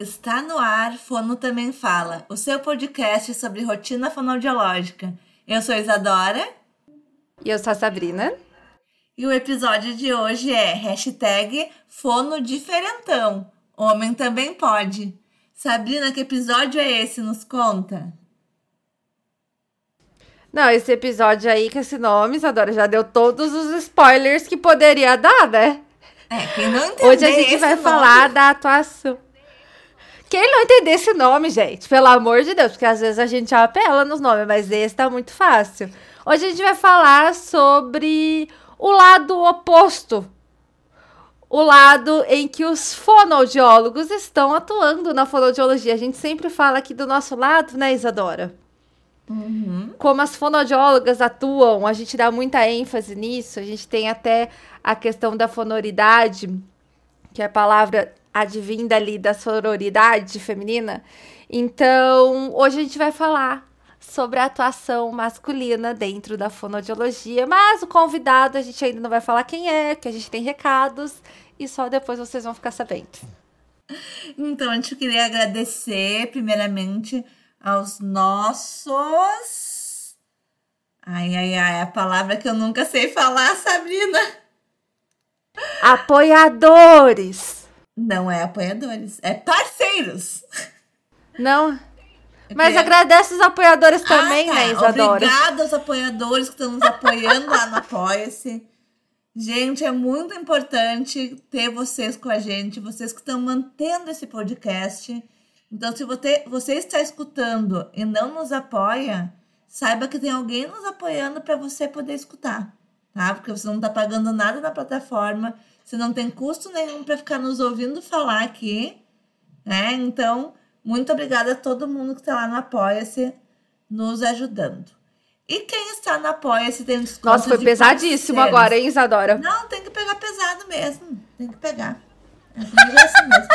Está no ar, Fono Também Fala, o seu podcast sobre rotina fonoaudiológica. Eu sou Isadora. E eu sou a Sabrina. E o episódio de hoje é hashtag Fono Diferentão. Homem também pode. Sabrina, que episódio é esse? Nos conta. Não, esse episódio aí com esse nome, Isadora, já deu todos os spoilers que poderia dar, né? É, quem não entender Hoje a gente vai nome... falar da atuação. Quem não entender esse nome, gente, pelo amor de Deus, porque às vezes a gente apela nos nomes, mas esse tá muito fácil. Hoje a gente vai falar sobre o lado oposto. O lado em que os fonoaudiólogos estão atuando na fonoaudiologia. A gente sempre fala aqui do nosso lado, né, Isadora? Uhum. Como as fonoaudiólogas atuam, a gente dá muita ênfase nisso. A gente tem até a questão da fonoridade, que é a palavra advinda ali da sororidade feminina. Então, hoje a gente vai falar sobre a atuação masculina dentro da fonoaudiologia, mas o convidado a gente ainda não vai falar quem é, que a gente tem recados e só depois vocês vão ficar sabendo. Então, a gente queria agradecer, primeiramente, aos nossos. Ai, ai, ai, a palavra que eu nunca sei falar, Sabrina. Apoiadores! Não é apoiadores, é parceiros. Não. Mas É. agradece os apoiadores também, Ah, tá. né, Isadora? Obrigada aos apoiadores que estão nos apoiando lá no Apoia-se. Gente, é muito importante ter vocês com a gente, vocês que estão mantendo esse podcast. Então, se você, você está escutando e não nos apoia, saiba que tem alguém nos apoiando para você poder escutar, tá? Porque você não está pagando nada na plataforma, você não tem custo nenhum para ficar nos ouvindo falar aqui, né? Então, muito obrigada a todo mundo que está lá no Apoia-se nos ajudando. E quem está no Apoia-se tem desconto Nossa, foi de pesadíssimo parceiros. agora, hein, Isadora? Não, tem que pegar pesado mesmo. Tem que pegar. É assim mesmo.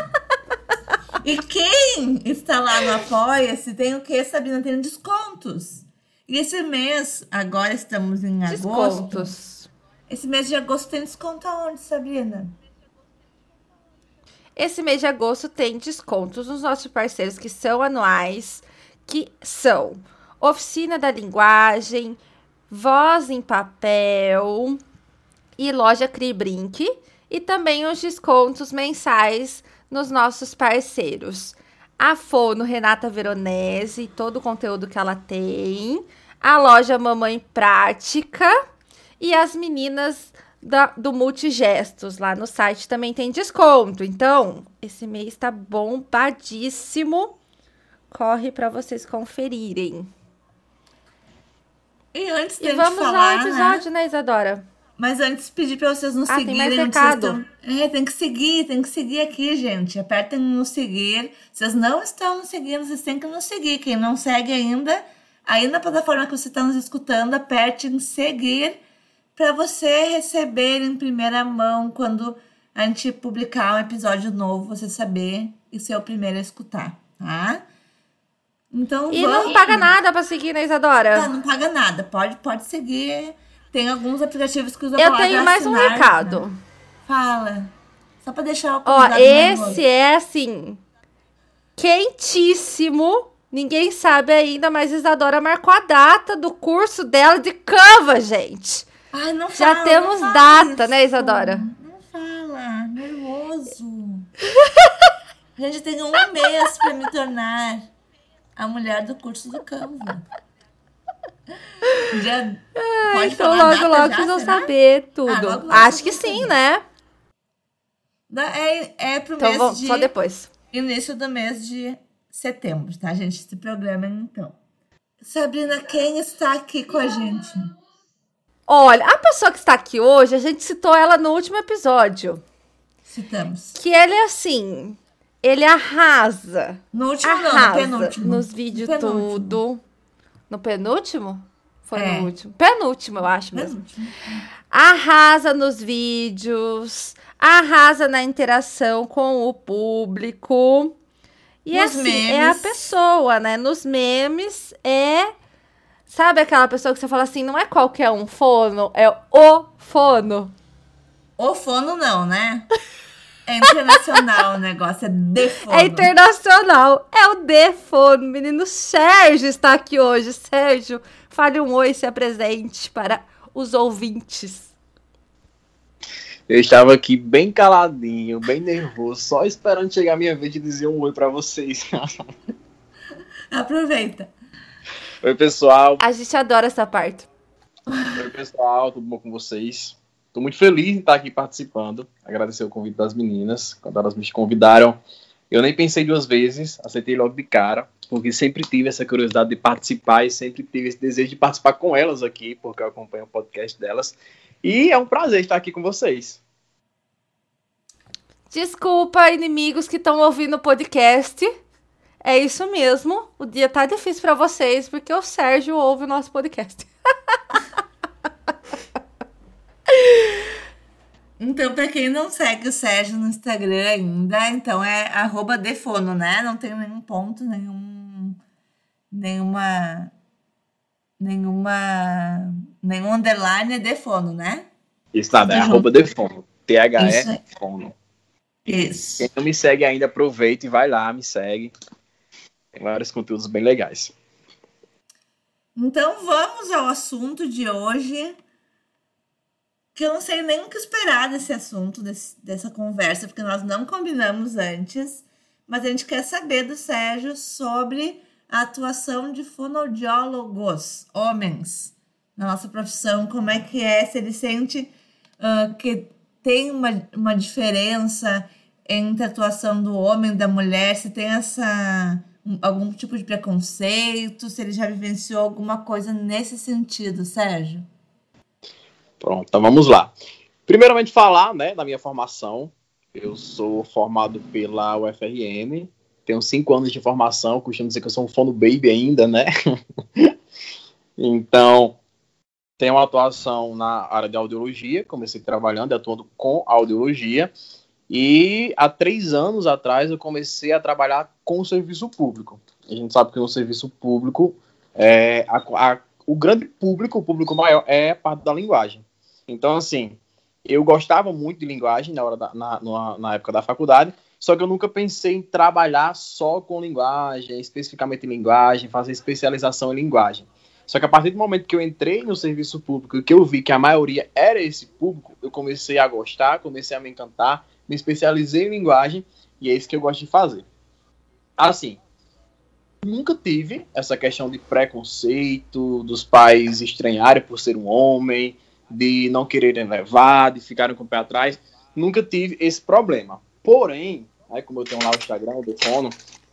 E quem está lá no Apoia-se tem o que, Sabrina? Tem descontos. E esse mês, agora estamos em agosto. Descontos. Esse mês de agosto tem desconto aonde, Sabrina? Esse mês de agosto tem descontos nos nossos parceiros que são anuais, que são Oficina da Linguagem, Voz em Papel e Loja Cribrink. E também os descontos mensais nos nossos parceiros. A Fono Renata Veronese, todo o conteúdo que ela tem. A loja Mamãe Prática. E as meninas da- do Multigestos lá no site também tem desconto. Então, esse mês tá bombadíssimo. Corre para vocês conferirem. E antes de E vamos falar, ao episódio, né, Isadora? Mas antes pedir para vocês nos Ah, tem seguirem. estão- É, tem que seguir, tem que seguir aqui, gente. Apertem no seguir. Vocês não estão nos seguindo, vocês têm que nos seguir. Quem não segue ainda, aí na plataforma que você está nos escutando, aperte em seguir para você receber em primeira mão quando a gente publicar um episódio novo, você saber e ser o primeiro a escutar, tá? Então E vamos. não paga nada pra seguir, né, Isadora? Não, não paga nada. Pode, pode seguir. Tem alguns aplicativos que usam Eu tenho mais um assinar, recado. né? Fala. Só pra deixar o Ó, esse é assim. Quentíssimo. Ninguém sabe ainda, mas Isadora marcou a data do curso dela de Canva, gente. Ai, não Já fala, temos não fala data, isso. né, Isadora? Não fala. Nervoso. a gente tem um mês pra me tornar a mulher do curso do Canva. Já pode então logo, logo já, vocês vão saber Ah, tudo. logo, logo Acho que sim, saber. né? É, é pro Então mês vamos, de só depois. início do mês de setembro, tá, gente? Se programem então. Sabrina, quem está aqui com a gente? Olha, a pessoa que está aqui hoje, a gente citou ela no último episódio. Citamos. Que ele é assim. Ele arrasa. No último não, no Arrasa penúltimo. nos vídeos tudo. No penúltimo? Foi É. no último. Penúltimo, eu acho mesmo. Penúltimo. Arrasa nos vídeos, arrasa na interação com o público. E Nos assim, é a memes. pessoa, né? Nos memes é. Sabe aquela pessoa que você fala assim, não é qualquer um fono, é o fono. O fono não, né? É internacional o negócio, é defono. É internacional, é o defono. Menino Sérgio está aqui hoje. Sérgio, fale um oi, se apresente para os ouvintes. Eu estava aqui bem caladinho, bem nervoso, só esperando chegar a minha vez de dizer um oi para vocês. Aproveita. Oi, pessoal. A gente adora essa parte. Oi, pessoal, tudo bom com vocês? Estou muito feliz de estar aqui participando. Agradecer o convite das meninas, quando elas me convidaram. Eu nem pensei duas vezes, aceitei logo de cara, porque sempre tive essa curiosidade de participar e sempre tive esse desejo de participar com elas aqui, porque eu acompanho o podcast delas. E é um prazer estar aqui com vocês. Desculpa, inimigos que estão ouvindo o podcast. É isso mesmo. O dia tá difícil para vocês porque o Sérgio ouve o nosso podcast. Então, para quem não segue o Sérgio no Instagram ainda, então é arroba defono, né? Não tem nenhum ponto, nenhum. nenhuma. nenhuma. nenhum underline é defono, né? Isso nada, é arroba defono. T-H-E fono. Isso. Quem não me segue ainda, aproveita e vai lá, me segue. Tem vários conteúdos bem legais. Então vamos ao assunto de hoje. Que eu não sei nem o que esperar desse assunto, desse, dessa conversa, porque nós não combinamos antes. Mas a gente quer saber do Sérgio sobre a atuação de fonoaudiólogos, homens, na nossa profissão. Como é que é, se ele sente uh, que tem uma, uma diferença entre a atuação do homem e da mulher, se tem essa algum tipo de preconceito, se ele já vivenciou alguma coisa nesse sentido, Sérgio? Pronto, então vamos lá. Primeiramente falar, né, da minha formação. Eu sou formado pela UFRN, tenho cinco anos de formação, costumo dizer que eu sou um fono baby ainda, né? então, tenho uma atuação na área de audiologia, comecei trabalhando e atuando com audiologia, e há três anos atrás eu comecei a trabalhar com o serviço público. A gente sabe que no serviço público, é, a, a, o grande público, o público maior, é a parte da linguagem. Então, assim, eu gostava muito de linguagem na, hora da, na, na, na época da faculdade, só que eu nunca pensei em trabalhar só com linguagem, especificamente em linguagem, fazer especialização em linguagem. Só que a partir do momento que eu entrei no serviço público e que eu vi que a maioria era esse público, eu comecei a gostar, comecei a me encantar, me especializei em linguagem e é isso que eu gosto de fazer. Assim, nunca tive essa questão de preconceito, dos pais estranharem por ser um homem, de não quererem levar, de ficarem com o pé atrás. Nunca tive esse problema. Porém, aí como eu tenho lá o Instagram, do Fono,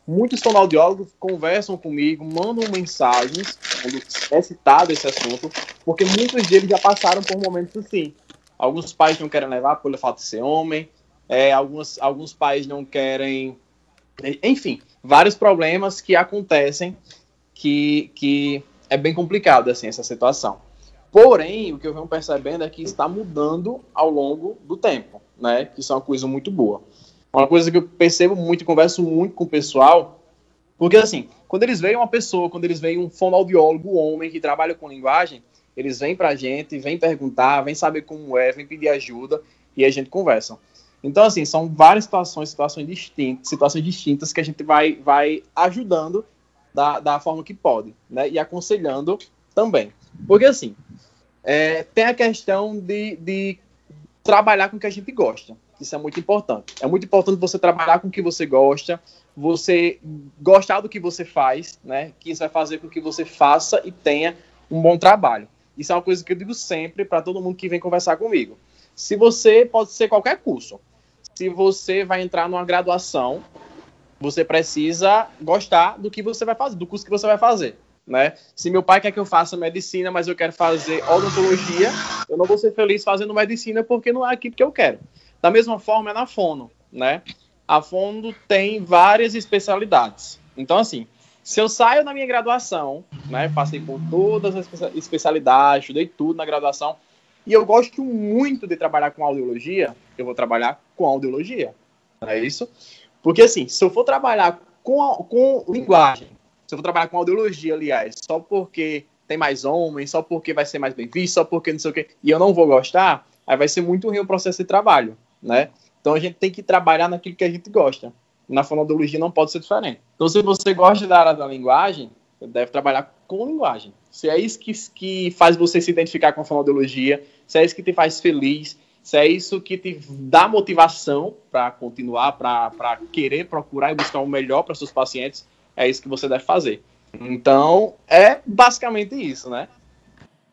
muitos fonoaudiólogos conversam comigo, mandam mensagens quando é citado esse assunto, porque muitos deles já passaram por momentos assim. Alguns pais não querem levar pelo fato de ser homem, é, alguns, pais não querem. Enfim, vários problemas que acontecem que, que é bem complicado assim, essa situação. Porém, o que eu venho percebendo é que está mudando ao longo do tempo, né? Que isso é uma coisa muito boa. Uma coisa que eu percebo muito converso muito com o pessoal, porque assim, quando eles veem uma pessoa, quando eles veem um fonoaudiólogo homem que trabalha com linguagem, eles vêm pra gente, vêm perguntar, vêm saber como é, vêm pedir ajuda e a gente conversa. Então, assim, são várias situações, situações distintas, situações distintas que a gente vai, vai ajudando da, da forma que pode, né? E aconselhando também. Porque, assim, é, tem a questão de, de trabalhar com o que a gente gosta. Isso é muito importante. É muito importante você trabalhar com o que você gosta, você gostar do que você faz, né? Que isso vai fazer com que você faça e tenha um bom trabalho. Isso é uma coisa que eu digo sempre para todo mundo que vem conversar comigo. Se você pode ser qualquer curso, se você vai entrar numa graduação, você precisa gostar do que você vai fazer, do curso que você vai fazer. Né? Se meu pai quer que eu faça medicina, mas eu quero fazer odontologia, eu não vou ser feliz fazendo medicina porque não é aquilo que eu quero. Da mesma forma é na Fono, né? A Fono tem várias especialidades. Então, assim, se eu saio da minha graduação, né? Passei por todas as especialidades, estudei tudo na graduação, e eu gosto muito de trabalhar com audiologia, eu vou trabalhar com audiologia. Não é isso? Porque, assim, se eu for trabalhar com, com linguagem, se eu for trabalhar com audiologia, aliás, só porque tem mais homens, só porque vai ser mais bem visto, só porque não sei o quê, e eu não vou gostar, aí vai ser muito ruim o processo de trabalho, né? Então a gente tem que trabalhar naquilo que a gente gosta. Na fonoaudiologia não pode ser diferente. Então, se você gosta da área da linguagem, você deve trabalhar com linguagem. Se é isso que, que faz você se identificar com a fonoaudiologia, se é isso que te faz feliz, se é isso que te dá motivação para continuar, para querer procurar e buscar o melhor para seus pacientes, é isso que você deve fazer. Então, é basicamente isso, né?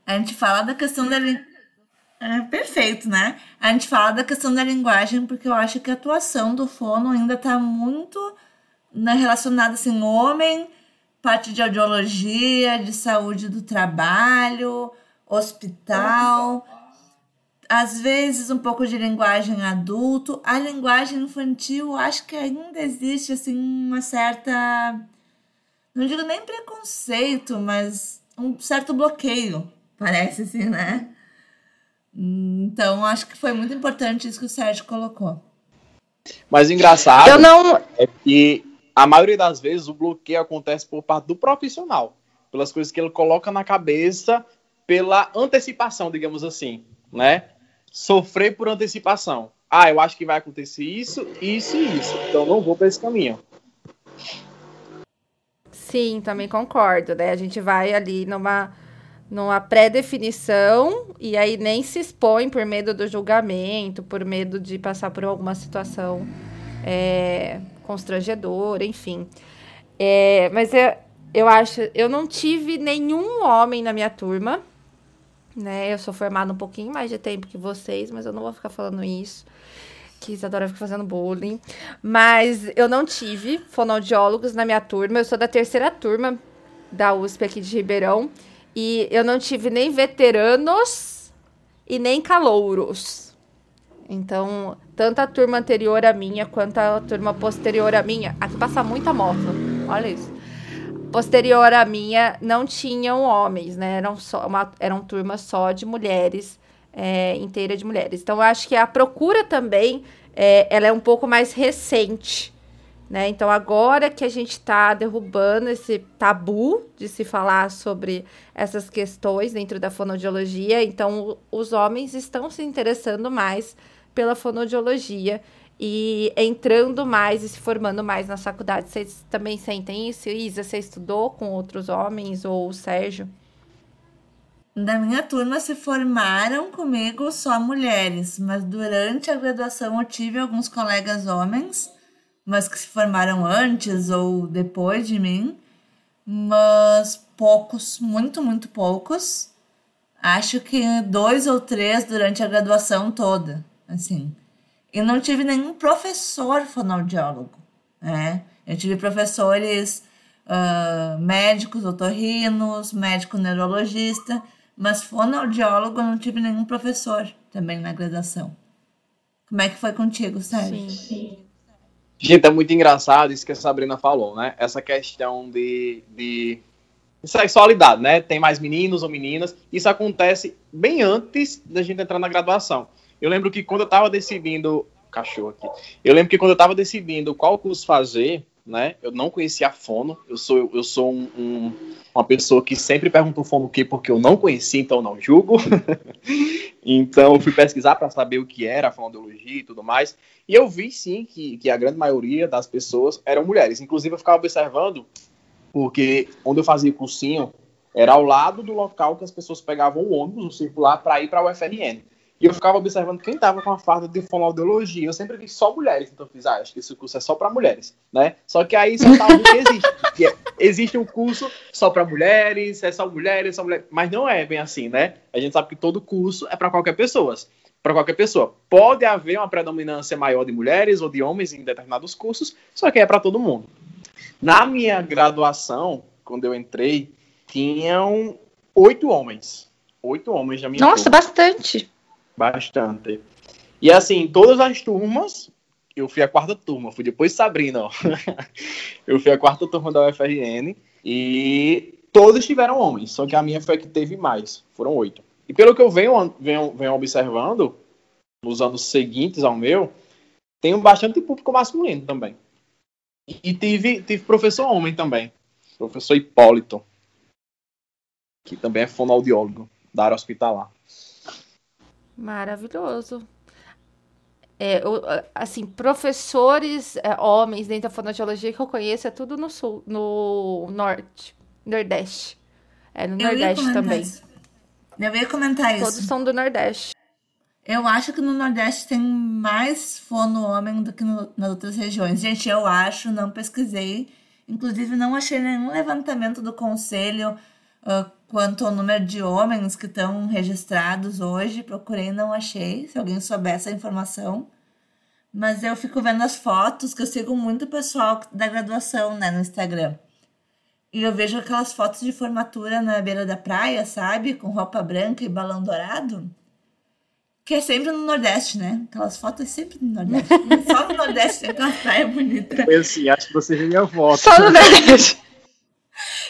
A gente fala da questão da é, perfeito, né? A gente fala da questão da linguagem porque eu acho que a atuação do fono ainda está muito né, relacionada assim, homem, parte de audiologia, de saúde do trabalho, hospital, às vezes um pouco de linguagem adulto. A linguagem infantil, acho que ainda existe assim uma certa não digo nem preconceito, mas um certo bloqueio, parece assim, né? Então, acho que foi muito importante isso que o Sérgio colocou. Mas engraçado eu não... é que a maioria das vezes o bloqueio acontece por parte do profissional, pelas coisas que ele coloca na cabeça, pela antecipação, digamos assim, né? Sofrer por antecipação. Ah, eu acho que vai acontecer isso, isso e isso. Então não vou para esse caminho. Sim, também concordo, né? A gente vai ali numa numa pré-definição e aí nem se expõe por medo do julgamento, por medo de passar por alguma situação é, constrangedora, enfim. É, mas eu, eu acho, eu não tive nenhum homem na minha turma, né? Eu sou formada um pouquinho mais de tempo que vocês, mas eu não vou ficar falando isso. Que Isadora fica fazendo bullying. Mas eu não tive fonoaudiólogos na minha turma. Eu sou da terceira turma da USP aqui de Ribeirão. E eu não tive nem veteranos e nem calouros. Então, tanto a turma anterior à minha quanto a turma posterior à minha. Aqui passa muita moto, olha isso. Posterior à minha, não tinham homens, né? Eram, só uma, eram turma só de mulheres, é, inteira de mulheres. Então, acho que a procura também é, ela é um pouco mais recente né? Então, agora que a gente está derrubando esse tabu de se falar sobre essas questões dentro da fonoaudiologia, então os homens estão se interessando mais pela fonoaudiologia e entrando mais e se formando mais na faculdade. Vocês também sentem isso? Isa, você estudou com outros homens ou o Sérgio? Na minha turma se formaram comigo só mulheres, mas durante a graduação eu tive alguns colegas homens mas que se formaram antes ou depois de mim, mas poucos, muito, muito poucos. Acho que dois ou três durante a graduação toda, assim. E não tive nenhum professor fonoaudiólogo, né? Eu tive professores uh, médicos, otorrinos, médico neurologista, mas fonoaudiólogo eu não tive nenhum professor também na graduação. Como é que foi contigo, Sérgio? Sim, sim. Gente, é muito engraçado isso que a Sabrina falou, né? Essa questão de, de sexualidade, né? Tem mais meninos ou meninas. Isso acontece bem antes da gente entrar na graduação. Eu lembro que quando eu estava decidindo. Cachorro aqui. Eu lembro que quando eu estava decidindo qual curso fazer, né? Eu não conhecia a fono. Eu sou, eu sou um, um, uma pessoa que sempre pergunta o fono o quê porque eu não conhecia, então não julgo. então fui pesquisar para saber o que era a fonoaudiologia e tudo mais. E eu vi sim que, que a grande maioria das pessoas eram mulheres. Inclusive eu ficava observando, porque onde eu fazia cursinho era ao lado do local que as pessoas pegavam o ônibus, o circular, para ir para o UFRN. E eu ficava observando quem estava com a farda de fonoaudiologia. Eu sempre vi só mulheres, então eu fiz, ah, acho que esse curso é só para mulheres, né? Só que aí só tava que existe. Que é, existe um curso só para mulheres, é só mulheres, só mulheres. Mas não é bem assim, né? A gente sabe que todo curso é para qualquer pessoa. Para qualquer pessoa. Pode haver uma predominância maior de mulheres ou de homens em determinados cursos, só que é para todo mundo. Na minha graduação, quando eu entrei, tinham oito homens. Oito homens na minha Nossa, turma. bastante. Bastante. E assim, todas as turmas, eu fui a quarta turma, fui depois de Sabrina, ó. eu fui a quarta turma da UFRN e todos tiveram homens, só que a minha foi a que teve mais, foram oito. E pelo que eu venho, venho, venho observando, nos anos seguintes ao meu, tem bastante público masculino também. E tive, tive professor homem também, professor Hipólito, que também é fonoaudiólogo da área hospitalar. Maravilhoso. É, eu, assim, professores é, homens dentro da fonoaudiologia que eu conheço é tudo no sul, no norte, nordeste. É, no Eu nordeste também. isso. Eu ia comentar isso. Todos são do nordeste. Eu acho que no Nordeste tem mais fono homem do que no- nas outras regiões. Gente, eu acho, não pesquisei. Inclusive, não achei nenhum levantamento do conselho ah, quanto ao número de homens que estão registrados hoje. Procurei, não achei. Se alguém souber essa informação. Mas eu fico vendo as fotos, que eu sigo muito pessoal da graduação, né, no Instagram. E eu vejo aquelas fotos de formatura na beira da praia, sabe? Com roupa branca e balão dourado. Que é sempre no Nordeste, né? Aquelas fotos é sempre no Nordeste. Só no Nordeste tem aquela praia bonita. Foi assim, acho que você minha foto. Só no nordeste.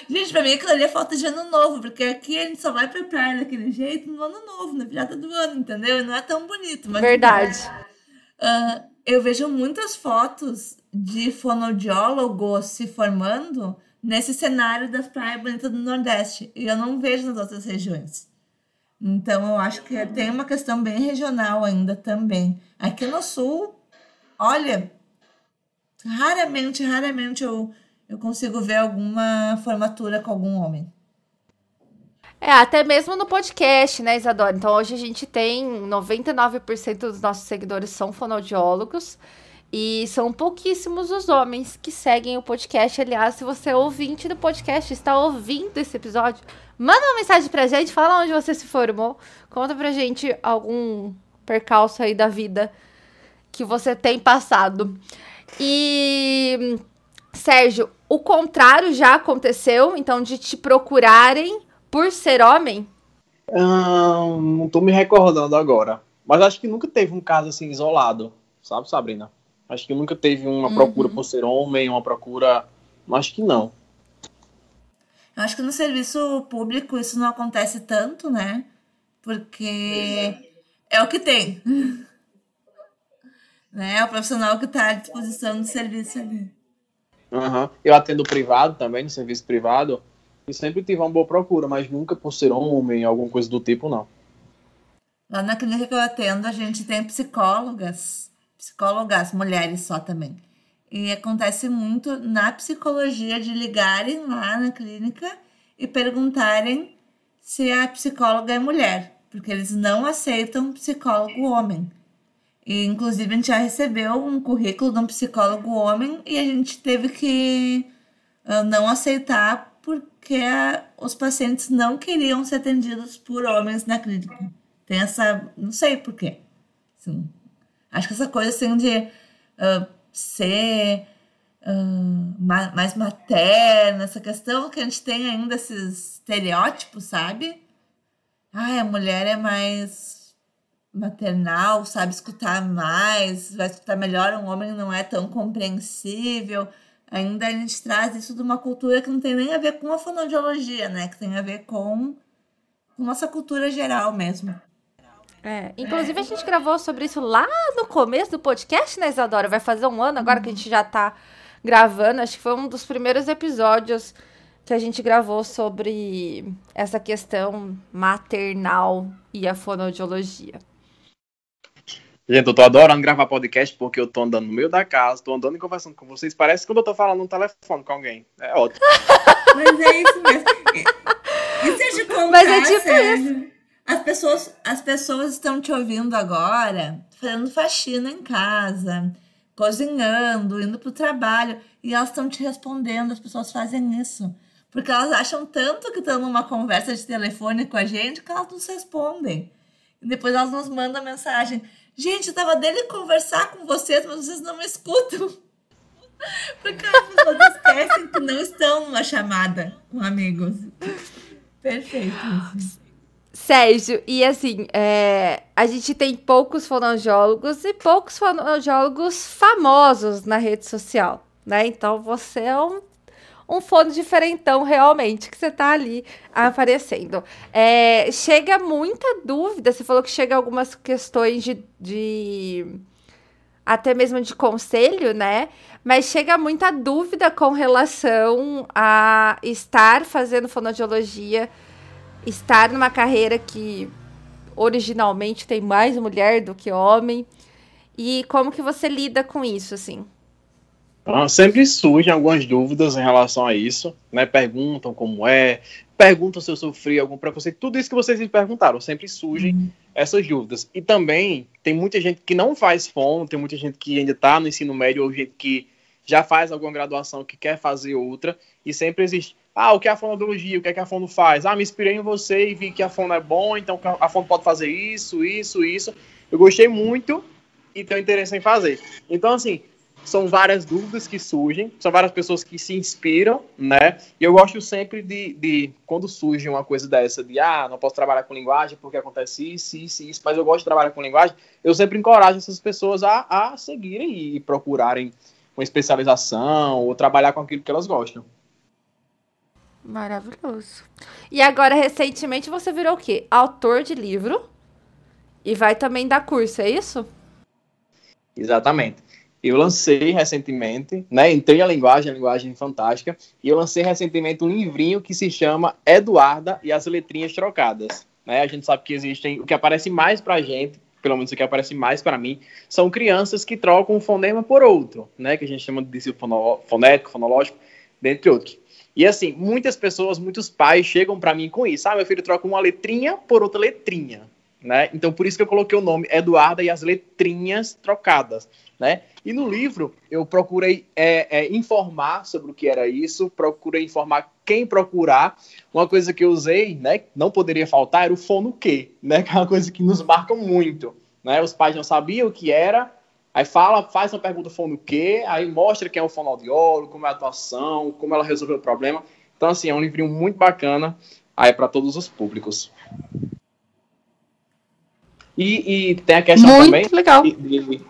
Gente, pra mim aquilo ali é falta de ano novo, porque aqui a gente só vai pra praia daquele jeito no ano novo, na virada do ano, entendeu? E não é tão bonito, mas. Verdade. Ah, eu vejo muitas fotos de fonoaudiólogos se formando nesse cenário das praias bonitas do Nordeste. E eu não vejo nas outras regiões. Então eu acho que tem uma questão bem regional ainda também. Aqui no Sul, olha, raramente, raramente eu, eu consigo ver alguma formatura com algum homem. É, até mesmo no podcast, né, Isadora? Então, hoje a gente tem 99% dos nossos seguidores são fonoaudiólogos e são pouquíssimos os homens que seguem o podcast. Aliás, se você é ouvinte do podcast, está ouvindo esse episódio, manda uma mensagem pra gente, fala onde você se formou, conta pra gente algum percalço aí da vida que você tem passado. E, Sérgio, o contrário já aconteceu, então, de te procurarem por ser homem? Ahn, não tô me recordando agora. Mas acho que nunca teve um caso assim isolado, sabe, Sabrina? Acho que nunca teve uma procura por ser homem, uma procura. Acho que não. Eu acho que no serviço público isso não acontece tanto, né? Porque é o que tem. né? É o profissional que está à disposição do serviço ali. Aham. Eu atendo privado também, no serviço privado, e sempre tive uma boa procura, mas nunca por ser homem, alguma coisa do tipo, não. Lá na clínica que eu atendo, a gente tem psicólogas, psicólogas, mulheres só também. E acontece muito na psicologia de ligarem lá na clínica e perguntarem se a psicóloga é mulher, porque eles não aceitam psicólogo homem. E, inclusive, a gente já recebeu um currículo de um psicólogo homem e a gente teve que ah, não aceitar porque ah, os pacientes não queriam ser atendidos por homens na clínica. Tem essa. Não sei por quê. Assim, acho que essa coisa assim de ah, ser ah, ma- mais materna, essa questão que a gente tem ainda esses estereótipos, sabe? Ai, a mulher é mais maternal, sabe escutar mais, vai escutar melhor, um homem não é tão compreensível. Ainda a gente traz isso de uma cultura que não tem nem a ver com a fonoaudiologia, né? Que tem a ver com, nossa cultura geral mesmo. É, inclusive a gente gravou sobre isso lá no começo do podcast, né, Isadora? Vai fazer um ano agora que a gente já tá gravando. Acho que foi um dos primeiros episódios que a gente gravou sobre essa questão maternal e a fonoaudiologia. Gente, eu tô adorando gravar podcast porque eu tô andando no meio da casa, tô andando e conversando com vocês. Parece quando eu tô falando no telefone com alguém. É ótimo. Mas é isso mesmo. E, se eu te contar, Mas é tipo Sérgio, As pessoas, as pessoas estão te ouvindo agora, fazendo faxina em casa, cozinhando, indo pro trabalho, e elas estão te respondendo, as pessoas fazem isso. Porque elas acham tanto que estão numa conversa de telefone com a gente que elas nos respondem. E depois elas nos mandam mensagem. Gente, eu tava dele conversar com vocês, mas vocês não me escutam. Porque as pessoas esquecem que não estão numa chamada com amigos. Perfeito. Sérgio, e assim, é, a gente tem poucos fonoaudiólogos e poucos fonoaudiólogos famosos na rede social, né? Então você é um, um fono diferentão realmente, que você tá ali aparecendo. É, chega muita dúvida, você falou que chega algumas questões de, de até mesmo de conselho, né? Mas chega muita dúvida com relação a estar fazendo fonoaudiologia estar numa carreira que originalmente tem mais mulher do que homem E como que você lida com isso, assim? Ah, sempre surgem algumas dúvidas em relação a isso, né? Perguntam como é, perguntam se eu sofri algum preconceito, tudo isso que vocês me perguntaram, sempre surgem uhum. essas dúvidas. E também tem muita gente que não faz fono, tem muita gente que ainda está no ensino médio, ou gente que já faz alguma graduação que quer fazer outra, e sempre existe, ah, o que é a fonoaudiologia, o que é que a fono faz? Ah, me inspirei em você e vi que a fono é bom, então a fono pode fazer isso, isso, isso. Eu gostei muito e tenho interesse em fazer. Então, assim, são várias dúvidas que surgem, são várias pessoas que se inspiram, né? E eu gosto sempre de, de, quando surge uma coisa dessa, de ah, não posso trabalhar com linguagem porque acontece isso, isso, isso, mas eu gosto de trabalhar com linguagem, eu sempre encorajo essas pessoas a, a seguirem e procurarem uma especialização ou trabalhar com aquilo que elas gostam. Maravilhoso. E agora, recentemente, você virou o quê? Autor de livro e vai também dar curso, é isso? Exatamente. Eu lancei recentemente, né? Entrei a linguagem, a linguagem fantástica, e eu lancei recentemente um livrinho que se chama Eduarda e as Letrinhas Trocadas. Né? A gente sabe que existem. O que aparece mais pra gente, pelo menos o que aparece mais para mim, são crianças que trocam um fonema por outro, né? Que a gente chama de discípulo fonético, fonológico, dentre outros. E assim, muitas pessoas, muitos pais chegam para mim com isso. Ah, meu filho troca uma letrinha por outra letrinha né? Então por isso que eu coloquei o nome Eduarda e as letrinhas trocadas, né? E no livro eu procurei é, é, informar sobre o que era isso, procurei informar quem procurar. Uma coisa que eu usei, né? Não poderia faltar era o fono que, né? Que é uma coisa que nos marca muito, né? Os pais não sabiam o que era. Aí fala, faz uma pergunta fono que, aí mostra quem é o fonoaudiólogo, como é a atuação, como ela resolveu o problema. Então assim é um livrinho muito bacana aí para todos os públicos. E, e tem a questão Muito também. legal. De, de,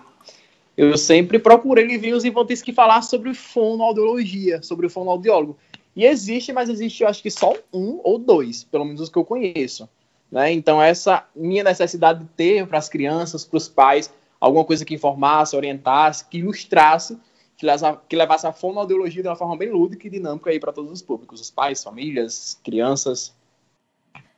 eu sempre procurei livrinhos infantis que falassem sobre fonoaudiologia, sobre o fonoaudiólogo. E existe, mas existe, eu acho que só um ou dois, pelo menos os que eu conheço. Né? Então, essa minha necessidade de ter para as crianças, para os pais, alguma coisa que informasse, orientasse, que ilustrasse, que levasse, que levasse a fonoaudiologia de uma forma bem lúdica e dinâmica aí para todos os públicos, os pais, famílias, crianças.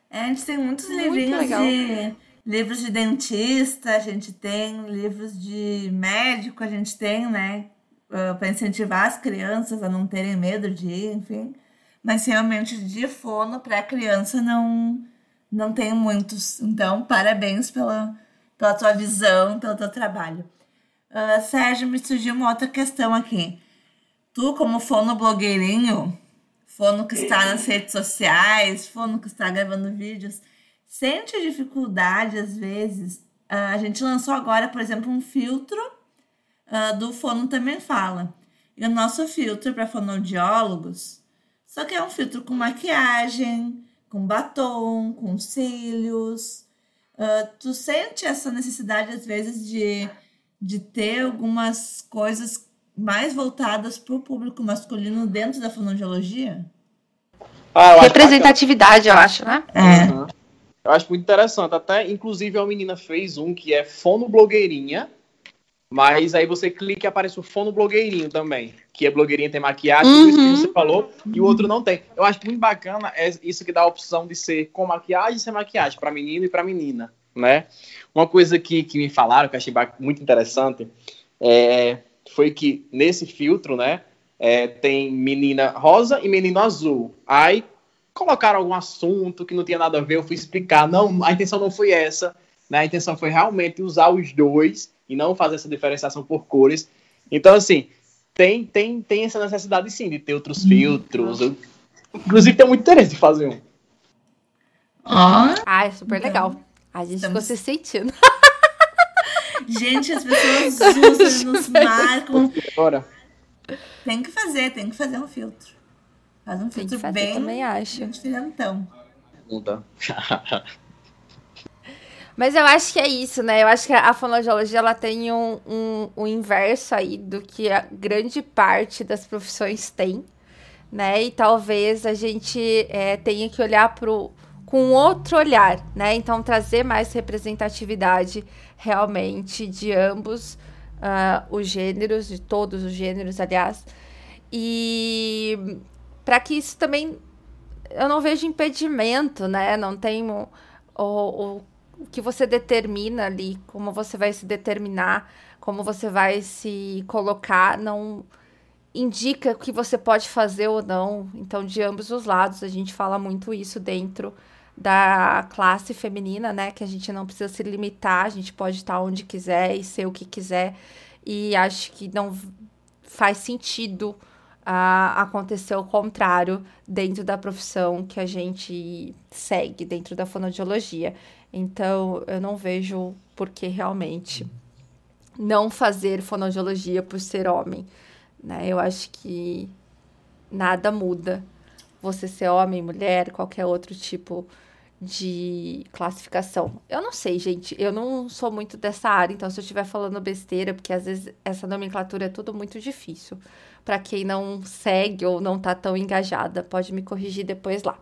É, a gente tem muitos Muito livrinhos legal. de livros de dentista, a gente tem livros de médico, a gente tem, né? Ah, para incentivar as crianças a não terem medo de ir, enfim. Mas realmente de fono para criança não não tem muitos. Então, parabéns pela, pela tua visão, pelo teu trabalho. Uh, Sérgio, me surgiu uma outra questão aqui. Tu, como fono blogueirinho, fono que está nas redes sociais, fono que está gravando vídeos, sente dificuldade às vezes. Uh, a gente lançou agora, por exemplo, um filtro uh, do Fono Também Fala. E o nosso filtro para fonoaudiólogos, só que é um filtro com maquiagem, com batom, com cílios. Uh, tu sente essa necessidade, às vezes, de, de ter algumas coisas mais voltadas para o público masculino dentro da fonoaudiologia? Ah, Representatividade, eu acho, né? É. Uhum. Eu acho muito interessante. Até, inclusive, a menina fez um que é fono blogueirinha, mas aí você clica e aparece o fono blogueirinho também. Que é blogueirinha, tem maquiagem, uhum. tudo isso que você falou, e o outro não tem. Eu acho muito bacana é isso que dá a opção de ser com maquiagem e sem maquiagem, para menino e para menina, né? Uma coisa que, que me falaram, que eu achei muito interessante, é, foi que nesse filtro, né, é, tem menina rosa e menino azul. Aí colocaram algum assunto que não tinha nada a ver, eu fui explicar. Não, a intenção não foi essa. Né? A intenção foi realmente usar os dois e não fazer essa diferenciação por cores. Então, assim, tem, tem, tem essa necessidade sim de ter outros filtros. Eu, inclusive, tenho muito interesse em fazer um. Ah, é super legal. A gente Estamos... ficou se sentindo. Gente, as pessoas usam, nos marcam. Tem que fazer, tem que fazer um filtro. Faz um filtro fazer, bem também acho. diferentão. Muda. Mas eu acho que é isso, né? Eu acho que a fonoaudiologia ela tem um, um, um, inverso aí do que a grande parte das profissões tem, né? E talvez a gente é, tenha que olhar pro, com outro olhar, né? Então trazer mais representatividade realmente de ambos uh, os gêneros, de todos os gêneros, aliás. E para que isso também eu não vejo impedimento, né? Não tem o, o, o que você determina ali, como você vai se determinar, como você vai se colocar, não indica o que você pode fazer ou não. Então, de ambos os lados, a gente fala muito isso dentro da classe feminina, né? Que a gente não precisa se limitar, a gente pode estar onde quiser e ser o que quiser. E acho que não faz sentido acontecer o contrário dentro da profissão que a gente segue, dentro da fonodiologia. Então, eu não vejo por que realmente não fazer fonodiologia por ser homem. Né? Eu acho que nada muda. Você ser homem, mulher, qualquer outro tipo de classificação. Eu não sei, gente. Eu não sou muito dessa área, então se eu estiver falando besteira, porque às vezes essa nomenclatura é tudo muito difícil. Para quem não segue ou não tá tão engajada, pode me corrigir depois lá.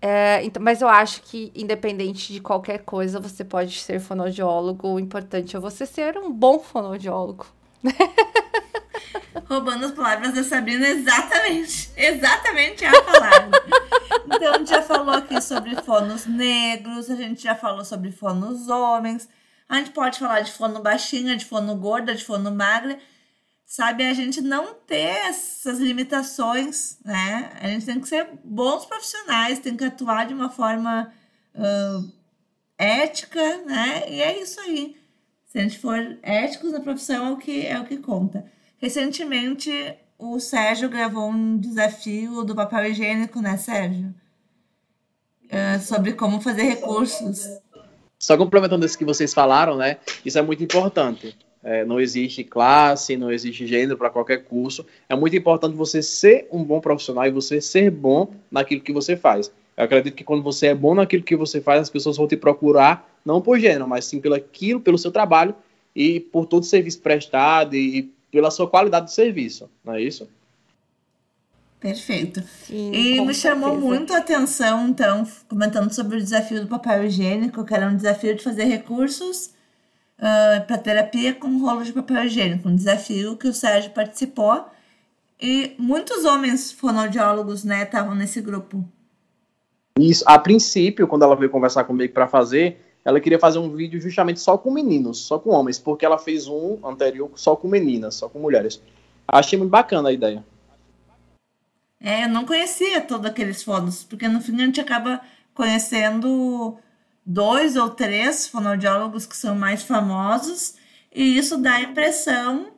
É, então, mas eu acho que, independente de qualquer coisa, você pode ser fonoaudiólogo. O importante é você ser um bom fonoaudiólogo. Roubando as palavras da Sabrina, exatamente. Exatamente a palavra. então, a gente já falou aqui sobre fonos negros, a gente já falou sobre fonos homens. A gente pode falar de fono baixinha, de fono gorda, de fono magra sabe, a gente não ter essas limitações, né? A gente tem que ser bons profissionais, tem que atuar de uma forma uh, ética, né? E é isso aí. Se a gente for éticos na profissão, é o que, é o que conta. Recentemente, o Sérgio gravou um desafio do papel higiênico, né, Sérgio? Uh, sobre como fazer recursos. Só complementando isso que vocês falaram, né? Isso é muito importante. É, não existe classe, não existe gênero para qualquer curso. É muito importante você ser um bom profissional e você ser bom naquilo que você faz. Eu acredito que quando você é bom naquilo que você faz, as pessoas vão te procurar, não por gênero, mas sim pelo aquilo, pelo seu trabalho e por todo o serviço prestado e pela sua qualidade de serviço, não é isso? Perfeito. Sim, e me chamou certeza. muito a atenção, então, comentando sobre o desafio do papel higiênico, que era um desafio de fazer recursos uh, ah, para terapia com rolo de papel higiênico, um desafio que o Sérgio participou. E muitos homens fonoaudiólogos né, estavam nesse grupo. Isso, a princípio, quando ela veio conversar comigo para fazer, ela queria fazer um vídeo justamente só com meninos, só com homens, porque ela fez um anterior só com meninas, só com mulheres. Achei muito bacana a ideia. É, eu não conhecia todos aqueles fonos, porque no fim a gente acaba conhecendo dois ou três fonoaudiólogos que são mais famosos, e isso dá a impressão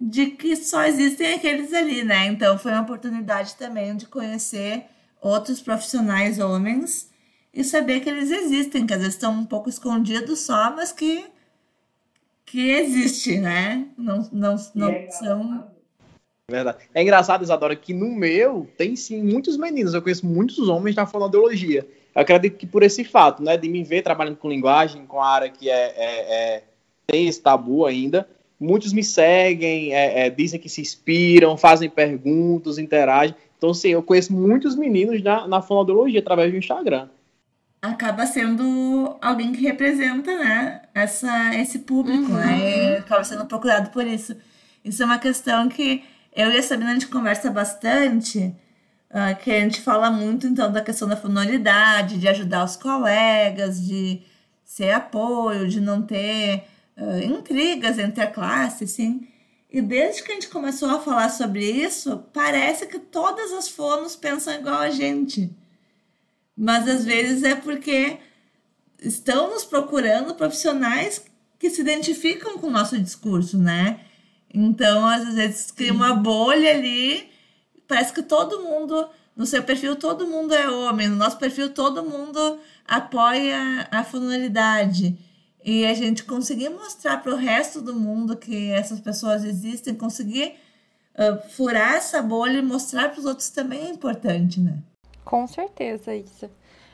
de que só existem aqueles ali, né? Então foi uma oportunidade também de conhecer outros profissionais homens e saber que eles existem, que às vezes estão um pouco escondidos só, mas que que existe, né? Não, não, não é são Verdade. É engraçado, Isadora, que no meu tem sim muitos meninos. Eu conheço muitos homens na fonoaudiologia. Eu acredito que por esse fato, né, de me ver trabalhando com linguagem, com a área que é, é, é tem esse tabu ainda, muitos me seguem, é, é, dizem que se inspiram, fazem perguntas, interagem. Então, sim, eu conheço muitos meninos na, na fonoaudiologia através do Instagram. Acaba sendo alguém que representa, né, essa, esse público, uhum. né, acaba sendo procurado por isso. Isso é uma questão que eu e a Sabina a gente conversa bastante, uh, que a gente fala muito então da questão da fonoridade, de ajudar os colegas, de ser apoio, de não ter uh, intrigas entre a classe, assim. E desde que a gente começou a falar sobre isso, parece que todas as fonos pensam igual a gente. Mas às vezes é porque estão nos procurando profissionais que se identificam com o nosso discurso, né? Então, às vezes, cria uma bolha ali parece que todo mundo, no seu perfil, todo mundo é homem, no nosso perfil, todo mundo apoia a funcionalidade. E a gente conseguir mostrar para o resto do mundo que essas pessoas existem, conseguir uh, furar essa bolha e mostrar para os outros também é importante, né? Com certeza, isso.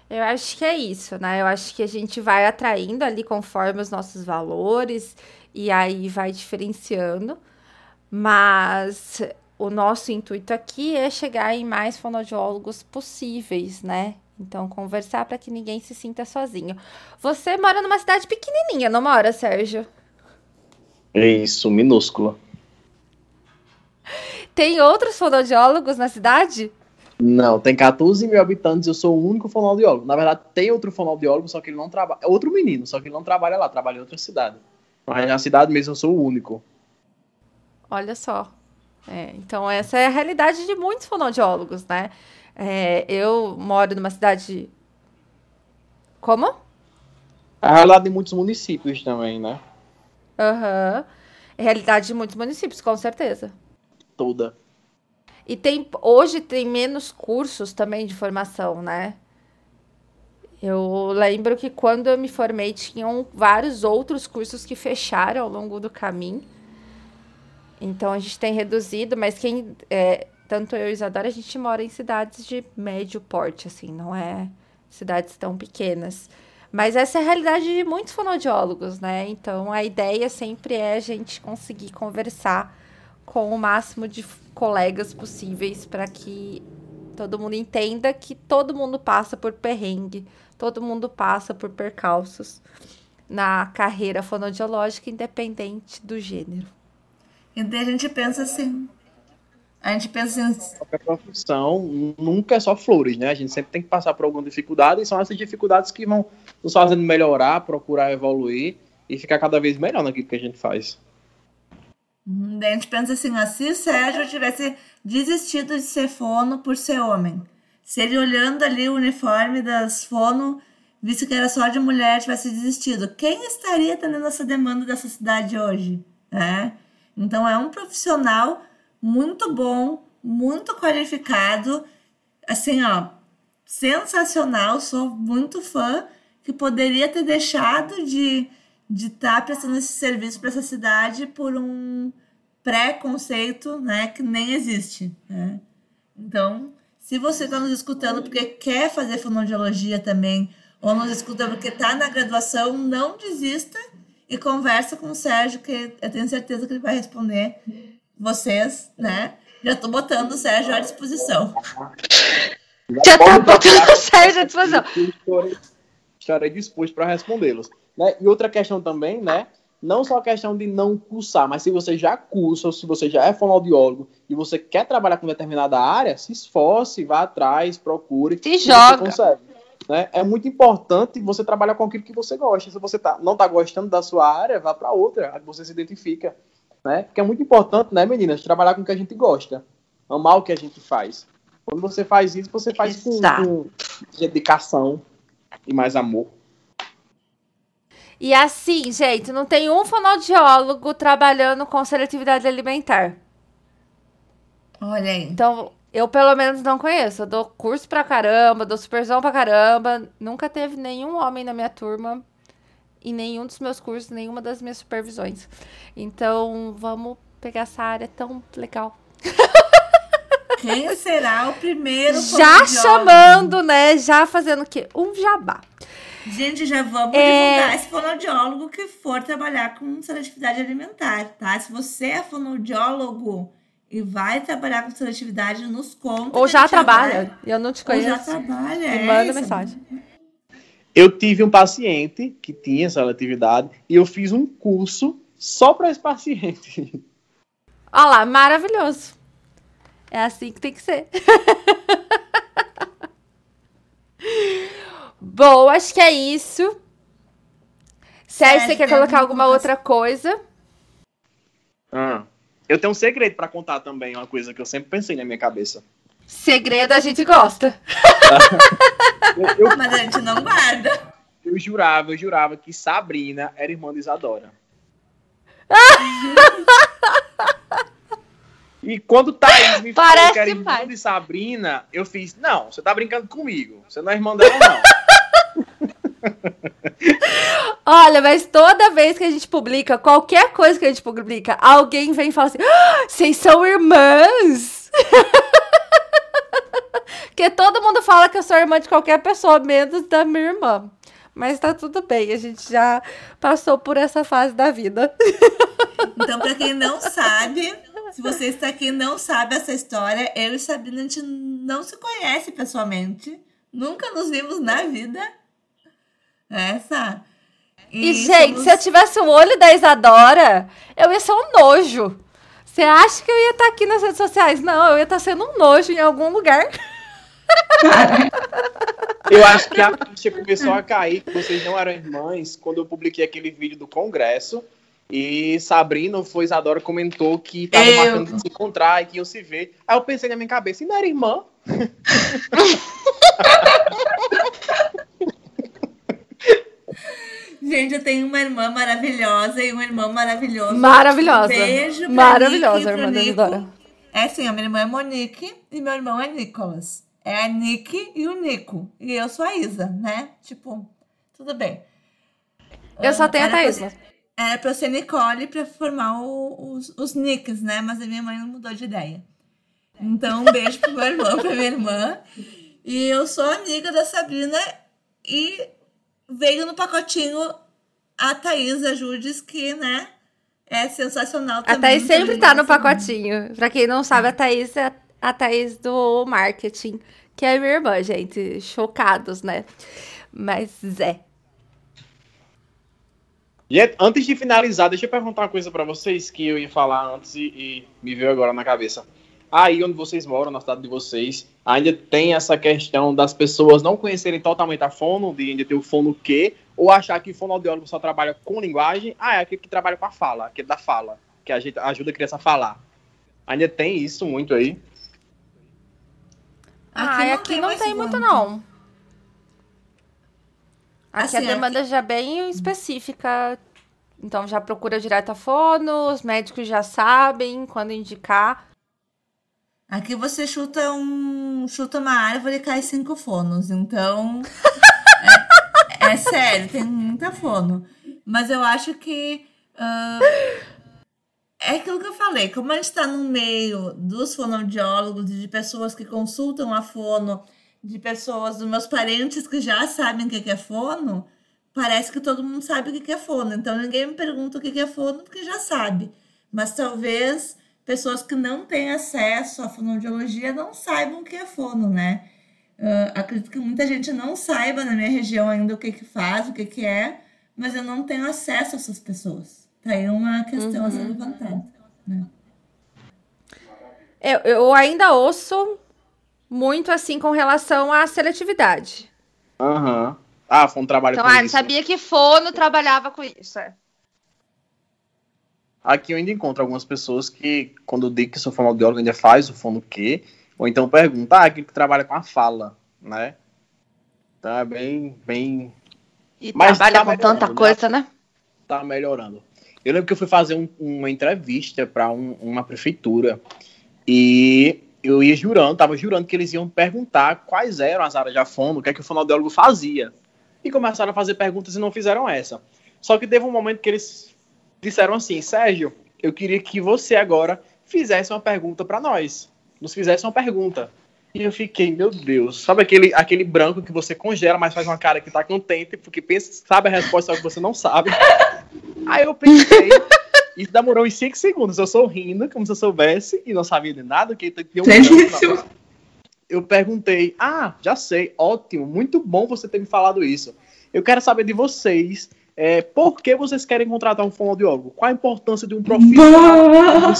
Eu acho que é isso, né? Eu acho que a gente vai atraindo ali conforme os nossos valores e aí vai diferenciando. Mas o nosso intuito aqui é chegar em mais fonoaudiólogos possíveis, né? Então, conversar para que ninguém se sinta sozinho. Você mora numa cidade pequenininha, não mora, Sérgio? É isso, minúscula. Tem outros fonoaudiólogos na cidade? Não, tem 14 mil habitantes, eu sou o único fonoaudiólogo. Na verdade, tem outro fonoaudiólogo, só que ele não trabalha. É outro menino, só que ele não trabalha lá, trabalha em outra cidade. Mas na cidade mesmo eu sou o único. Olha só. É, então, essa é a realidade de muitos fonoaudiólogos, né? É, eu moro numa cidade. Como? É a realidade de muitos municípios também, né? Aham. Uhum. Realidade de muitos municípios, com certeza. Toda. E tem hoje tem menos cursos também de formação, né? Eu lembro que quando eu me formei tinham vários outros cursos que fecharam ao longo do caminho. Então a gente tem reduzido, mas quem é, tanto eu e Isadora, a gente mora em cidades de médio porte, assim, não é cidades tão pequenas. Mas essa é a realidade de muitos fonoaudiólogos, né? Então a ideia sempre é a gente conseguir conversar com o máximo de colegas possíveis para que todo mundo entenda que todo mundo passa por perrengue, todo mundo passa por percalços na carreira fonoaudiológica, independente do gênero. E daí a gente pensa assim. A gente pensa assim. Qualquer profissão nunca é só flores, né? A gente sempre tem que passar por alguma dificuldade e são essas dificuldades que vão nos fazendo melhorar, procurar evoluir e ficar cada vez melhor naquilo que a gente faz. Uhum, daí a gente pensa assim, ó, se o Sérgio tivesse desistido de ser fono por ser homem, se ele olhando ali o uniforme das fono, visto que era só de mulher, tivesse desistido, quem estaria atendendo essa demanda dessa cidade hoje? É? Então é um profissional muito bom, muito qualificado, assim, ó, sensacional, sou muito fã, que poderia ter deixado de de estar tá prestando esse serviço para essa cidade por um pré-conceito, né, que nem existe, né? Então, se você está nos escutando porque quer fazer fonoaudiologia também, ou nos escuta porque está na graduação, não desista e conversa com o Sérgio, que eu tenho certeza que ele vai responder vocês, né? Já estou botando o Sérgio à disposição. Já está botando o Sérgio à disposição. Estarei disposto para respondê-los. Né? E outra questão também, né? Não só a questão de não cursar, mas se você já cursa, ou se você já é fonoaudiólogo e você quer trabalhar com determinada área, se esforce, vá atrás, procure. Se joga. Né? É muito importante você trabalhar com aquilo que você gosta. Se você tá, não está gostando da sua área, vá para outra, a que você se identifica. Né? Porque é muito importante, né, meninas, trabalhar com o que a gente gosta. Amar o que a gente faz. Quando você faz isso, você faz com, com dedicação e mais amor. E assim, gente, não tem um fonoaudiólogo trabalhando com seletividade alimentar. Olha aí. Então, eu pelo menos não conheço. Eu dou curso pra caramba, dou supervisão pra caramba. Nunca teve nenhum homem na minha turma em nenhum dos meus cursos, nenhuma das minhas supervisões. Então, vamos pegar essa área tão legal. Quem será o primeiro? Já chamando, né? Já fazendo o quê? Um jabá. Gente, já vamos é... divulgar esse fonoaudiólogo que for trabalhar com seletividade alimentar, tá? Se você é fonoaudiólogo e vai trabalhar com seletividade, nos conta. Ou já trabalha, vai... eu não te conheço. Ou já trabalha, Me manda é mensagem. Eu tive um paciente que tinha seletividade e eu fiz um curso só para esse paciente. Olha lá, maravilhoso. É assim que tem que ser. Bom, acho que é isso. Sérgio, você quer colocar alguma outra coisa? Ah, eu tenho um segredo para contar também, uma coisa que eu sempre pensei na minha cabeça. Segredo a gente gosta. eu, eu, Mas a gente não guarda. Eu jurava, eu jurava que Sabrina era irmã de Isadora. E quando Thaís me falou Parece que era irmã de Sabrina, eu fiz, não, você tá brincando comigo. Você não é irmã dela, não. Olha, mas toda vez que a gente publica, qualquer coisa que a gente publica, alguém vem e fala assim: ah, vocês são irmãs! Porque todo mundo fala que eu sou irmã de qualquer pessoa, menos da minha irmã. Mas tá tudo bem, a gente já passou por essa fase da vida. Então, pra quem não sabe, se você está aqui e não sabe essa história, eu e Sabrina, a gente não se conhece pessoalmente. Nunca nos vimos na vida. Essa. E, e gente, somos... se eu tivesse o olho da Isadora, eu ia ser um nojo. Você acha que eu ia estar aqui nas redes sociais? Não, eu ia estar sendo um nojo em algum lugar. Eu acho que a ficha começou a cair, que vocês não eram irmãs, quando eu publiquei aquele vídeo do congresso. E Sabrina foi Isadora comentou que tava Eu- marcando de se encontrar e que iam se ver. Aí eu pensei na minha cabeça, e não era irmã? Gente, eu tenho uma irmã maravilhosa e um irmão maravilhoso. Maravilhosa. Beijo pra Maravilhosa, Nick a irmã da. Isadora. É assim, a minha irmã é Monique e meu irmão é Nicolas. É a Nick e o Nico. E eu sou a Isa, né? Tipo, tudo bem. Eu só tenho a Era pra Thaís. ser- Era pra eu ser Nicole pra formar o- os, os Nicks, né? Mas a minha mãe não mudou de ideia. Então, um beijo pro meu irmão, pra minha irmã. E eu sou amiga da Sabrina e veio no pacotinho a Thaisa Judes, que, né, é sensacional A também. Thaís sempre tá no Também. pacotinho. Pra quem não sabe, a Thaís é a Thaís do marketing, que é minha irmã, gente. Chocados, né? Mas é. E é- antes de finalizar, deixa eu perguntar uma coisa pra vocês que eu ia falar antes e, e me veio agora na cabeça. Aí onde vocês moram, na cidade de vocês, ainda tem essa questão das pessoas não conhecerem totalmente a fono, de ainda ter o fono Q, ou achar que fonoaudiólogo só trabalha com linguagem, ah, é aquele que trabalha com a fala, aquele da fala, que a gente ajuda a criança a falar. Ainda tem isso muito aí. Aqui, ah, aqui não mais tem muito, tanto. não. Aqui Assim, a demanda já é bem específica. Então já procura direto a fono, os médicos já sabem quando indicar. Aqui você chuta um chuta uma árvore e cai cinco fonos. Então é, é sério, tem muita fono. Mas eu acho que ah, é aquilo que eu falei. Como a gente está no meio dos fonoaudiólogos de pessoas que consultam a fono, de pessoas dos meus parentes que já sabem o que é fono, parece que todo mundo sabe o que é fono. Então ninguém me pergunta o que é fono porque já sabe. Mas talvez pessoas que não têm acesso à fonoaudiologia não saibam o que é fono, né? Ah, acredito que muita gente não saiba na minha região ainda o que que faz, o que que é, mas eu não tenho acesso a essas pessoas. Tá aí uma questão a ser levantada. Né? Eu, eu ainda ouço muito assim com relação à seletividade. Aham. Ah, foi um trabalho Então, com ah, isso. sabia que fono trabalhava com isso. É. Aqui eu ainda encontro algumas pessoas que, quando eu digo que sou fonoaudiólogo, ainda faz o fono Q, ou então pergunta, ah, aquele que trabalha com a fala, né? Então é bem, bem E Mas trabalha tá com tanta né? coisa, né? tá melhorando. Eu lembro que eu fui fazer um- uma entrevista para uma prefeitura e eu ia jurando, tava jurando que eles iam perguntar quais eram as áreas de fono, o que é que o fonoaudiólogo fazia. E começaram a fazer perguntas e não fizeram essa. Só que teve um momento que eles disseram assim, Sérgio, eu queria que você agora fizesse uma pergunta para nós. Nos fizesse uma pergunta. E eu fiquei, meu Deus, sabe aquele, aquele branco que você congela, mas faz uma cara que tá contente, porque pensa, sabe a resposta, só que você não sabe. Aí eu pensei, isso demorou uns 5 segundos, eu sorrindo, como se eu soubesse, e não sabia de nada, que tinha um branco Eu perguntei, ah, já sei, ótimo, muito bom você ter me falado isso. Eu quero saber de vocês, é, por que vocês querem contratar um fonoaudiólogo? Qual a importância de um profissional no?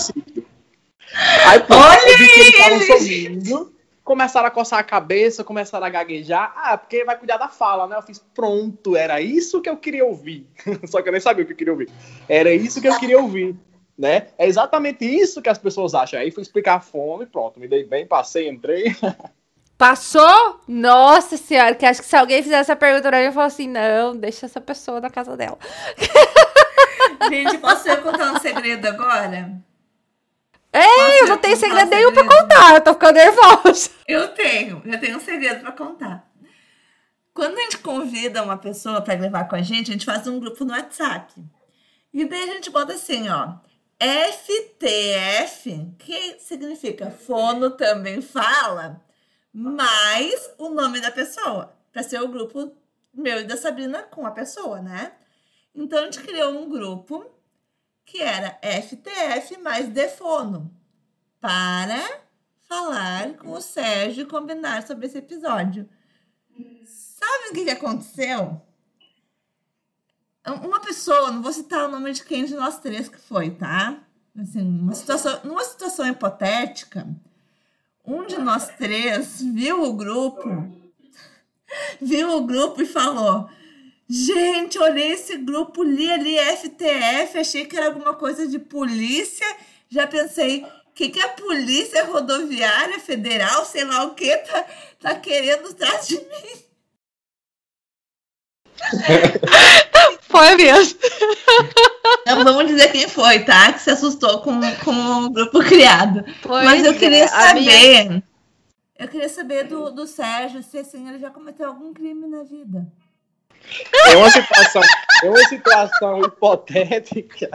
Aí, pô, eu vi que eles estavam sorrindo, começaram a coçar a cabeça, começaram a gaguejar. Ah, porque vai cuidar da fala, né? Eu fiz, pronto, era isso que eu queria ouvir. Só que eu nem sabia o que eu queria ouvir. Era isso que eu queria ouvir, né? É exatamente isso que as pessoas acham. Aí fui explicar a fome, pronto, me dei bem, passei, entrei. Passou? Nossa senhora, que acho que se alguém fizesse essa pergunta pra mim, eu falo assim, não, deixa essa pessoa na casa dela. Gente, posso eu contar um segredo agora? Ei, eu não tenho segredo nenhum pra contar, eu tô ficando nervosa. Eu tenho, eu tenho um segredo pra contar. Quando a gente convida uma pessoa para gravar com a gente, a gente faz um grupo no WhatsApp. E daí a gente bota assim, ó, FTF, que significa fono também fala, mais o nome da pessoa, para ser o grupo meu e da Sabrina com a pessoa, né? Então a gente criou um grupo que era FTF mais Defono para falar com o Sérgio e combinar sobre esse episódio. Sabe o que, aconteceu? Uma pessoa, não vou citar o nome de quem de nós três que foi, tá? Assim, uma situação, numa situação hipotética, um de nós três viu o grupo, viu o grupo e falou: Gente, olhei esse grupo, li ali FTF, achei que era alguma coisa de polícia. Já pensei, o que, que a Polícia Rodoviária Federal, sei lá o que, tá, tá querendo atrás de mim? Foi mesmo. Não vamos dizer quem foi, tá? Que se assustou com, com o grupo criado. Pois Mas eu queria é, a minha- saber. Eu queria saber do, do Sérgio se assim, ele já cometeu algum crime na vida. É uma situação, é uma situação hipotética.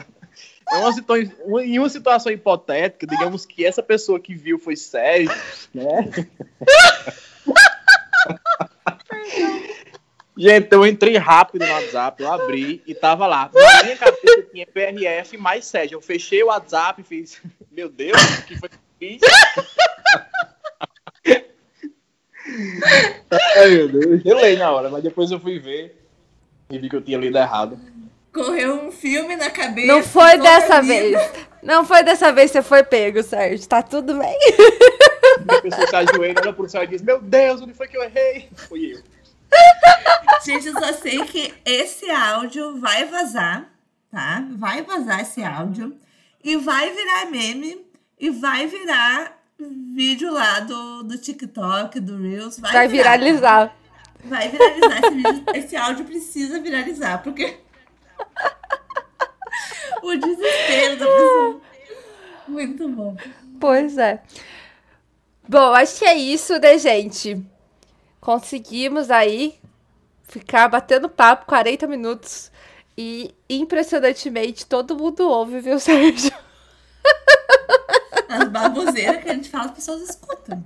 É uma situa em uma situação hipotética, digamos que essa pessoa que viu foi Sérgio, né? Gente, eu entrei rápido no WhatsApp, eu abri e tava lá. Na minha cabeça tinha PRF mais Sérgio. Eu fechei o WhatsApp e fiz, meu Deus, o que foi que eu fiz? Ai, meu Deus. Eu leio na hora, mas depois eu fui ver e vi que eu tinha lido errado. Correu um filme na cabeça. Não foi dessa vez. Não foi dessa vez que você foi pego, Sérgio. Tá tudo bem. A pessoa se ajoelha, olha pro céu e diz: Meu Deus, onde foi que eu errei? Fui eu. Gente, eu só sei que esse áudio vai vazar, tá? Vai vazar esse áudio. E vai virar meme. E vai virar vídeo lá do, do TikTok, do Reels. Vai, Vai virar. viralizar. Vai viralizar esse vídeo. Esse áudio precisa viralizar, porque. o desespero da pessoa. Muito bom. Pois é. Bom, acho que é isso, né, gente? Conseguimos aí ficar batendo papo 40 minutos. E impressionantemente todo mundo ouve, viu, Sérgio? As baboseiras que a gente fala, as pessoas escutam.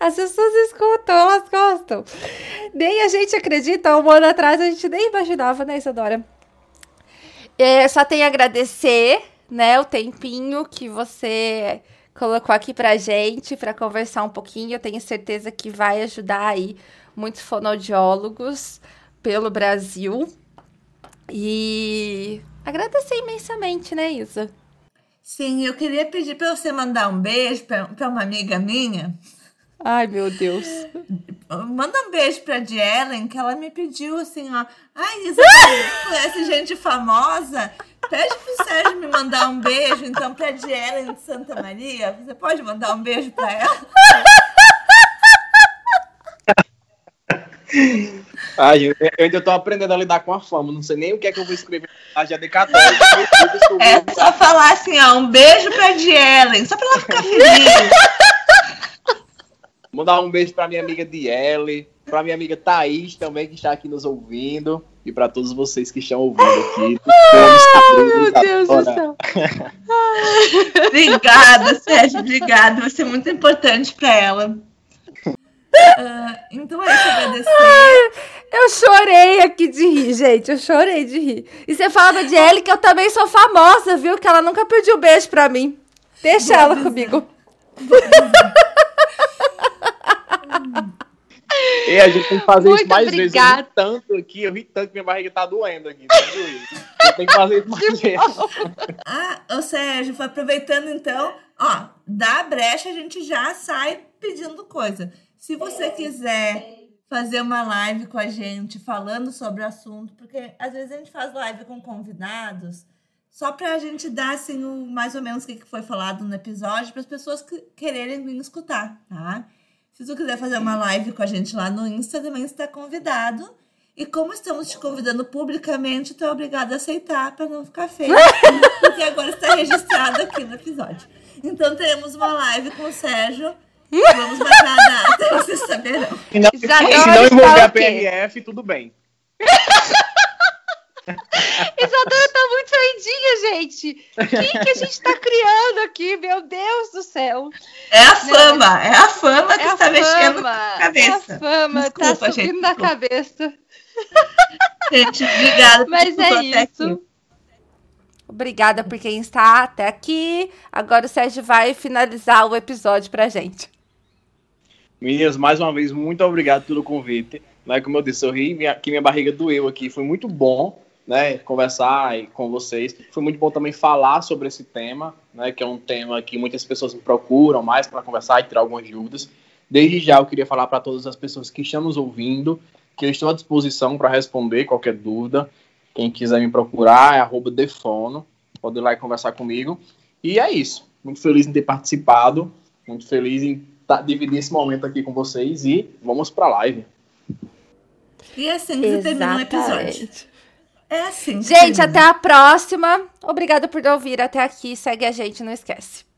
As pessoas escutam, elas gostam. Nem a gente acredita, um ano atrás a gente nem imaginava, né, Isadora? É, só tenho a agradecer, né, o tempinho que você colocou aqui pra gente, pra conversar um pouquinho. Eu tenho certeza que vai ajudar aí muitos fonoaudiólogos pelo Brasil. E agradecer imensamente, né, Isa? Sim, eu queria pedir para você mandar um beijo para uma amiga minha. Ai, meu Deus. Manda um beijo pra Dielen, que ela me pediu assim, ó. Ai, Isa, conhece gente famosa? Pede pro Sérgio me mandar um beijo, então, pra Dielen de Santa Maria. Você pode mandar um beijo pra ela? Ai, eu, eu ainda tô aprendendo a lidar com a fama. Não sei nem o que é que eu vou escrever na de católica. É só falar assim, ó, um beijo pra Dielen, só pra ela ficar feliz. Mandar um beijo pra minha amiga Diele, pra minha amiga Thaís também, que está aqui nos ouvindo. E pra todos vocês que estão ouvindo aqui. Meu Deus do céu. Obrigada, Sérgio, obrigada. Você é muito importante pra ela. Ah, então é isso, agradecer. Eu chorei aqui de rir, gente. Eu chorei de rir. E você falava de Ellie que eu também sou famosa, viu? Que ela nunca pediu beijo pra mim. Deixa Vou ela avisar. comigo. E a gente tem que fazer Muito isso mais vezes. Eu obrigada. ri tanto aqui, eu ri tanto que minha barriga tá doendo aqui. Tá doendo. Eu tenho que fazer isso mais vezes. Ah, ô Sérgio, aproveitando então, ó, da brecha a gente já sai pedindo coisa. Se você quiser fazer uma live com a gente falando sobre o assunto, porque às vezes a gente faz live com convidados só pra gente dar assim o, mais ou menos o que que foi falado no episódio para as pessoas que quererem vir escutar, tá? Se tu quiser fazer uma live com a gente lá no Insta, também está convidado. E como estamos te convidando publicamente, tu é obrigado a aceitar para não ficar feio. porque agora está registrado aqui no episódio. Então teremos uma live com o Sérgio. Vamos marcar a data, vocês saberão. Se não, se não envolver a? PRF, tudo bem. Isadora tá muito doidinha, gente. Quem que a gente tá criando aqui? Meu Deus do céu. É a fama, é a fama que É a está mexendo com fama. a É a cabeça. fama. Desculpa, tá gente, subindo na desculpa. cabeça. Gente, obrigada por Mas é isso. aqui. Obrigada por quem está até aqui. Agora o Sérgio vai finalizar o episódio pra gente. Meninas, mais uma vez, muito obrigado pelo convite. Né, como eu disse, eu ri, minha, que minha barriga doeu aqui. Foi muito bom né, conversar com vocês. Foi muito bom também falar sobre esse tema, né, que é um tema que muitas pessoas me procuram mais para conversar e tirar algumas dúvidas. Desde já eu queria falar para todas as pessoas que estão nos ouvindo que eu estou à disposição para responder qualquer dúvida. Quem quiser me procurar é arroba defono, pode ir lá e conversar comigo. E é isso. Muito feliz em ter participado, muito feliz em tá, dividir esse momento aqui com vocês e vamos para a live. E assim que termina o episódio. É assim. Gente, até a próxima. Obrigada por ouvir até aqui. Segue a gente, não esquece.